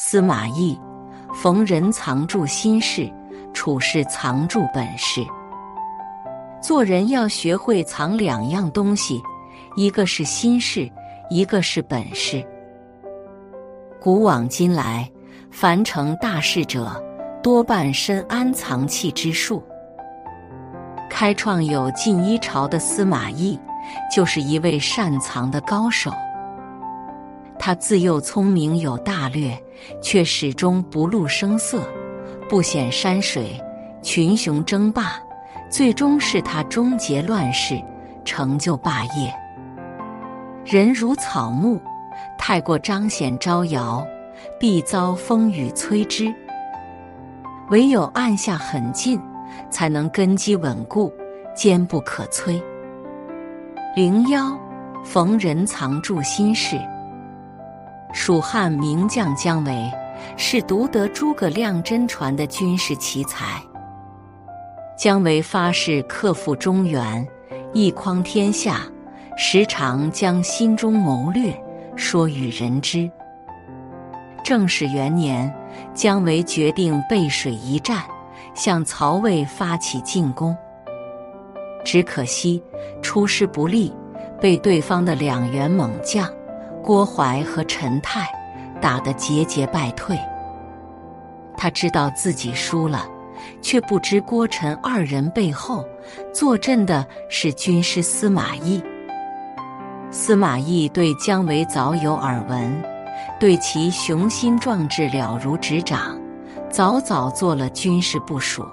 司马懿，逢人藏住心事，处事藏住本事。做人要学会藏两样东西，一个是心事，一个是本事。古往今来，凡成大事者，多半深谙藏器之术。开创有进一朝的司马懿，就是一位善藏的高手。他自幼聪明有大略，却始终不露声色，不显山水，群雄争霸，最终是他终结乱世，成就霸业。人如草木，太过彰显招摇，必遭风雨摧之。唯有按下狠劲，才能根基稳固，坚不可摧。灵妖，逢人藏住心事。蜀汉名将姜维是独得诸葛亮真传的军事奇才。姜维发誓克复中原，一匡天下，时常将心中谋略说与人知。正始元年，姜维决定背水一战，向曹魏发起进攻。只可惜出师不利，被对方的两员猛将。郭淮和陈泰打得节节败退，他知道自己输了，却不知郭陈二人背后坐镇的是军师司马懿。司马懿对姜维早有耳闻，对其雄心壮志了如指掌，早早做了军事部署。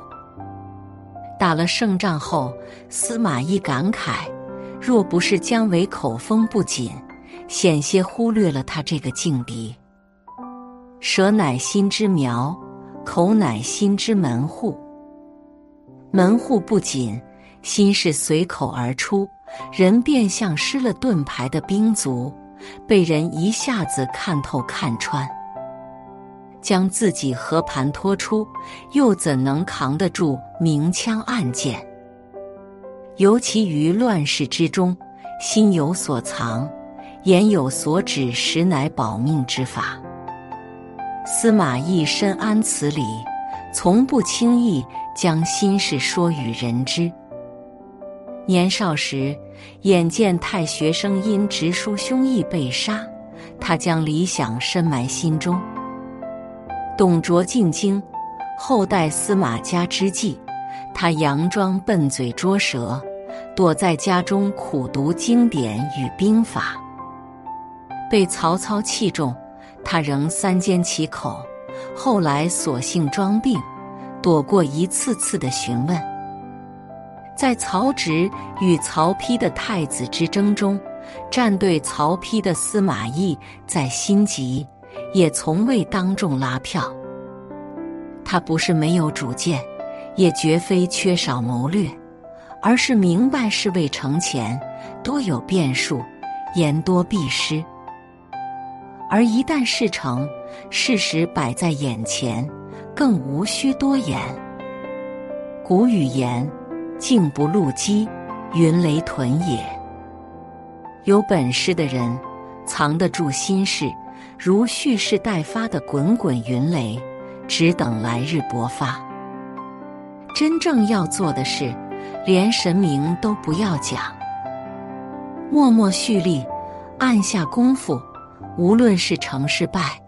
打了胜仗后，司马懿感慨：若不是姜维口风不紧。险些忽略了他这个劲敌。舌乃心之苗，口乃心之门户。门户不紧，心事随口而出，人便像失了盾牌的兵卒，被人一下子看透看穿。将自己和盘托出，又怎能扛得住明枪暗箭？尤其于乱世之中，心有所藏。言有所指，实乃保命之法。司马懿深谙此理，从不轻易将心事说与人知。年少时，眼见太学生因直抒胸臆被杀，他将理想深埋心中。董卓进京，后代司马家之际，他佯装笨嘴拙舌，躲在家中苦读经典与兵法。被曹操器重，他仍三缄其口。后来索性装病，躲过一次次的询问。在曹植与曹丕的太子之争中，站队曹丕的司马懿在心急，也从未当众拉票。他不是没有主见，也绝非缺少谋略，而是明白事未成前，多有变数，言多必失。而一旦事成，事实摆在眼前，更无需多言。古语言：“静不露机，云雷屯也。”有本事的人，藏得住心事，如蓄势待发的滚滚云雷，只等来日勃发。真正要做的事，连神明都不要讲，默默蓄力，按下功夫。无论是成是败，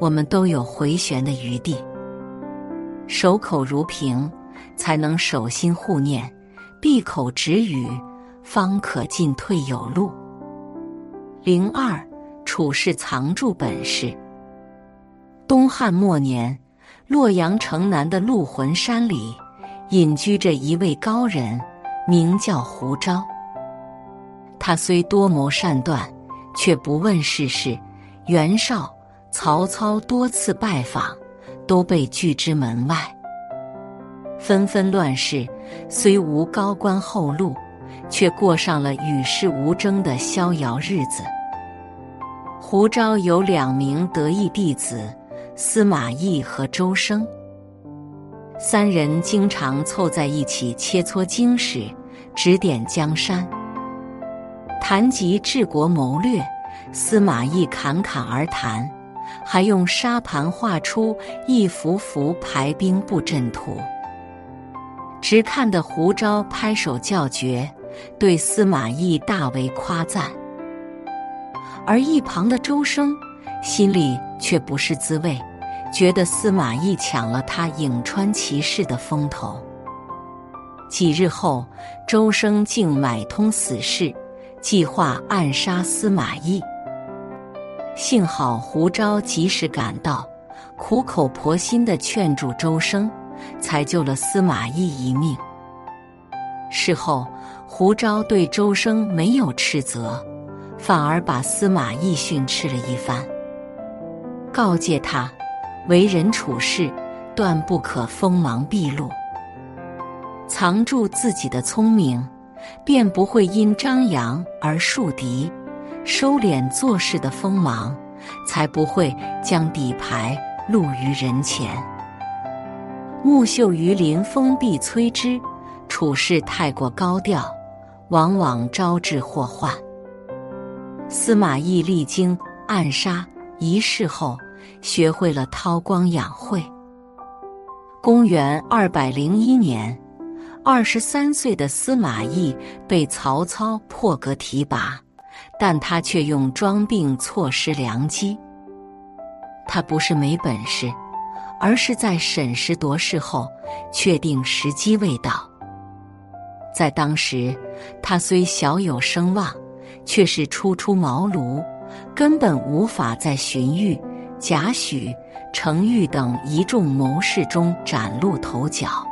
我们都有回旋的余地。守口如瓶，才能守心护念；闭口止语，方可进退有路。零二，处事藏住本事。东汉末年，洛阳城南的鹿魂山里，隐居着一位高人，名叫胡昭。他虽多谋善断，却不问世事。袁绍、曹操多次拜访，都被拒之门外。纷纷乱世，虽无高官厚禄，却过上了与世无争的逍遥日子。胡昭有两名得意弟子，司马懿和周生，三人经常凑在一起切磋经史，指点江山，谈及治国谋略。司马懿侃侃而谈，还用沙盘画出一幅幅排兵布阵图。直看得胡昭拍手叫绝，对司马懿大为夸赞。而一旁的周生心里却不是滋味，觉得司马懿抢了他颍川骑士的风头。几日后，周生竟买通死士，计划暗杀司马懿。幸好胡昭及时赶到，苦口婆心的劝住周生。才救了司马懿一命。事后，胡昭对周生没有斥责，反而把司马懿训斥了一番，告诫他为人处事断不可锋芒毕露，藏住自己的聪明，便不会因张扬而树敌；收敛做事的锋芒，才不会将底牌露于人前。木秀于林，风必摧之。处事太过高调，往往招致祸患。司马懿历经暗杀一事后，学会了韬光养晦。公元二百零一年，二十三岁的司马懿被曹操破格提拔，但他却用装病错失良机。他不是没本事。而是在审时度势后，确定时机未到。在当时，他虽小有声望，却是初出茅庐，根本无法在荀彧、贾诩、程昱等一众谋士中崭露头角。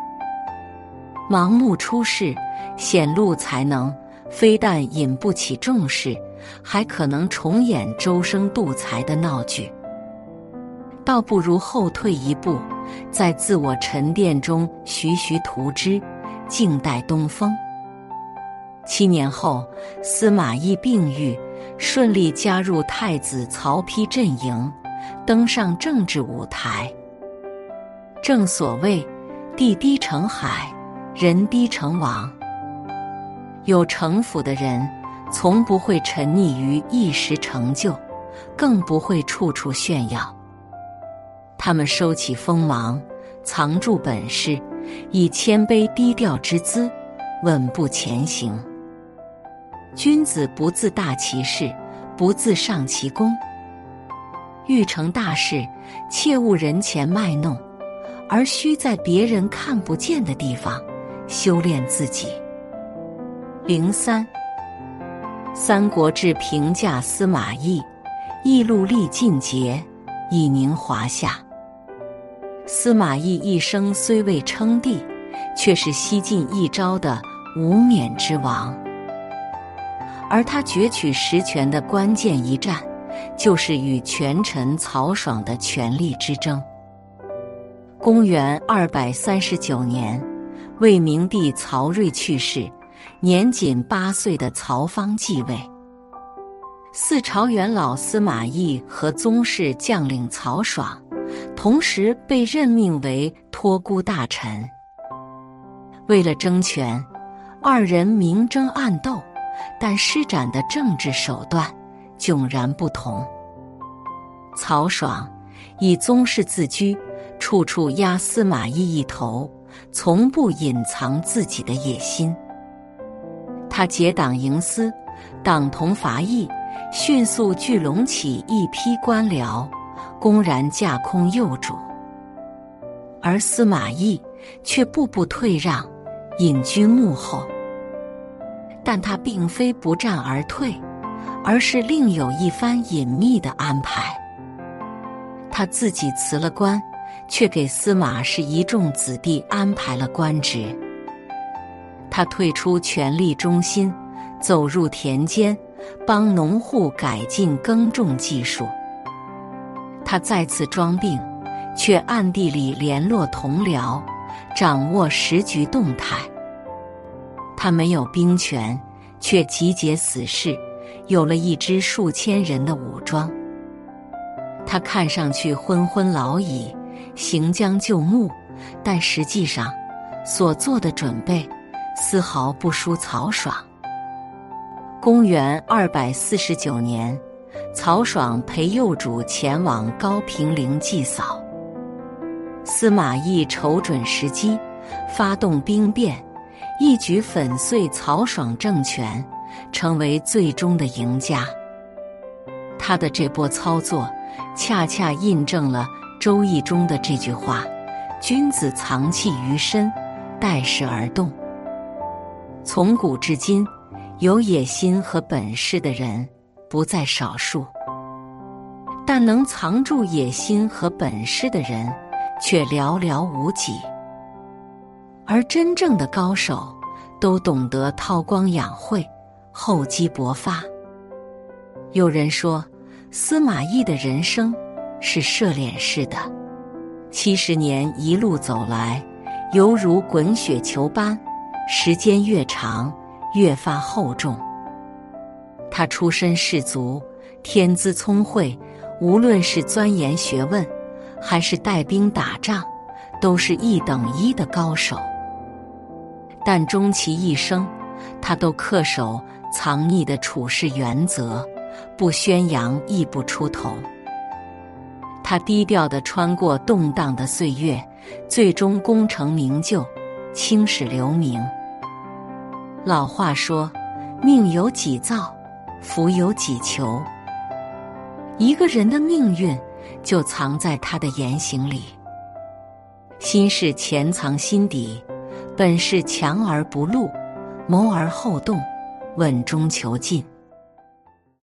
盲目出世，显露才能，非但引不起重视，还可能重演周生度才的闹剧。倒不如后退一步，在自我沉淀中徐徐图之，静待东风。七年后，司马懿病愈，顺利加入太子曹丕阵营，登上政治舞台。正所谓“地低成海，人低成王”。有城府的人，从不会沉溺于一时成就，更不会处处炫耀。他们收起锋芒，藏住本事，以谦卑低调之姿，稳步前行。君子不自大其事，不自上其功。欲成大事，切勿人前卖弄，而需在别人看不见的地方修炼自己。零三，《三国志》评价司马懿：义路历尽节，以宁华夏。司马懿一生虽未称帝，却是西晋一朝的无冕之王。而他攫取实权的关键一战，就是与权臣曹爽的权力之争。公元二百三十九年，魏明帝曹睿去世，年仅八岁的曹芳继位。四朝元老司马懿和宗室将领曹爽。同时被任命为托孤大臣。为了争权，二人明争暗斗，但施展的政治手段迥然不同。曹爽以宗室自居，处处压司马懿一头，从不隐藏自己的野心。他结党营私，党同伐异，迅速聚拢起一批官僚。公然架空幼主，而司马懿却步步退让，隐居幕后。但他并非不战而退，而是另有一番隐秘的安排。他自己辞了官，却给司马氏一众子弟安排了官职。他退出权力中心，走入田间，帮农户改进耕种技术。他再次装病，却暗地里联络同僚，掌握时局动态。他没有兵权，却集结死士，有了一支数千人的武装。他看上去昏昏老矣，行将就木，但实际上所做的准备丝毫不输曹爽。公元二百四十九年。曹爽陪幼主前往高平陵祭扫。司马懿瞅准时机，发动兵变，一举粉碎曹爽政权，成为最终的赢家。他的这波操作，恰恰印证了《周易》中的这句话：“君子藏器于身，待时而动。”从古至今，有野心和本事的人不在少数，但能藏住野心和本事的人却寥寥无几。而真正的高手，都懂得韬光养晦，厚积薄发。有人说，司马懿的人生是射脸式的，七十年一路走来，犹如滚雪球般，时间越长越发厚重。他出身士族，天资聪慧，无论是钻研学问，还是带兵打仗，都是一等一的高手。但终其一生，他都恪守藏匿的处事原则。不宣扬，亦不出头。他低调的穿过动荡的岁月，最终功成名就，青史留名。老话说：“命由己造，福由己求。”一个人的命运就藏在他的言行里。心事潜藏心底，本是强而不露，谋而后动，稳中求进。